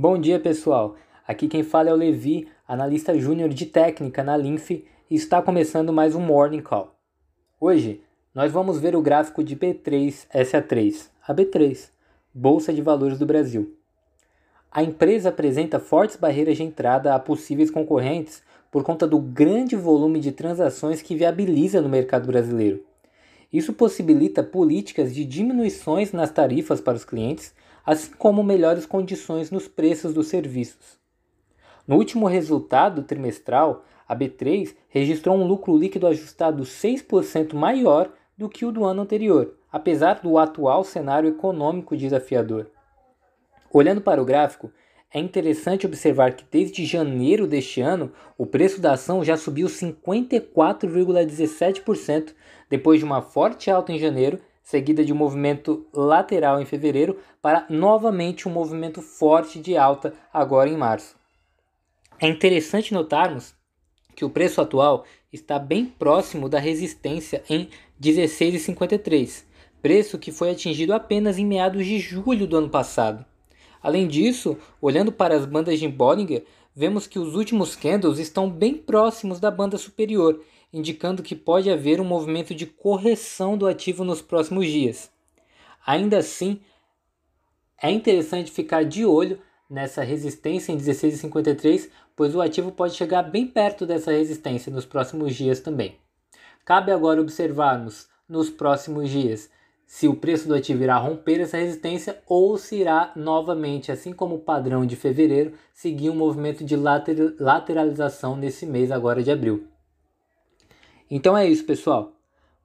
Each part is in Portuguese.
Bom dia, pessoal. Aqui quem fala é o Levi, analista júnior de técnica na Linf, e está começando mais um Morning Call. Hoje, nós vamos ver o gráfico de B3SA3, a B3, Bolsa de Valores do Brasil. A empresa apresenta fortes barreiras de entrada a possíveis concorrentes por conta do grande volume de transações que viabiliza no mercado brasileiro. Isso possibilita políticas de diminuições nas tarifas para os clientes assim como melhores condições nos preços dos serviços. No último resultado trimestral, a B3 registrou um lucro líquido ajustado 6% maior do que o do ano anterior, apesar do atual cenário econômico desafiador. Olhando para o gráfico, é interessante observar que desde janeiro deste ano, o preço da ação já subiu 54,17%, depois de uma forte alta em janeiro seguida de um movimento lateral em fevereiro, para novamente um movimento forte de alta agora em março. É interessante notarmos que o preço atual está bem próximo da resistência em 16,53, preço que foi atingido apenas em meados de julho do ano passado. Além disso, olhando para as bandas de Bollinger, vemos que os últimos candles estão bem próximos da banda superior indicando que pode haver um movimento de correção do ativo nos próximos dias. Ainda assim, é interessante ficar de olho nessa resistência em 16,53, pois o ativo pode chegar bem perto dessa resistência nos próximos dias também. Cabe agora observarmos nos próximos dias se o preço do ativo irá romper essa resistência ou se irá novamente, assim como o padrão de fevereiro, seguir um movimento de lateralização nesse mês agora de abril. Então é isso, pessoal.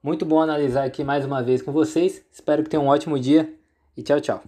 Muito bom analisar aqui mais uma vez com vocês. Espero que tenham um ótimo dia e tchau, tchau.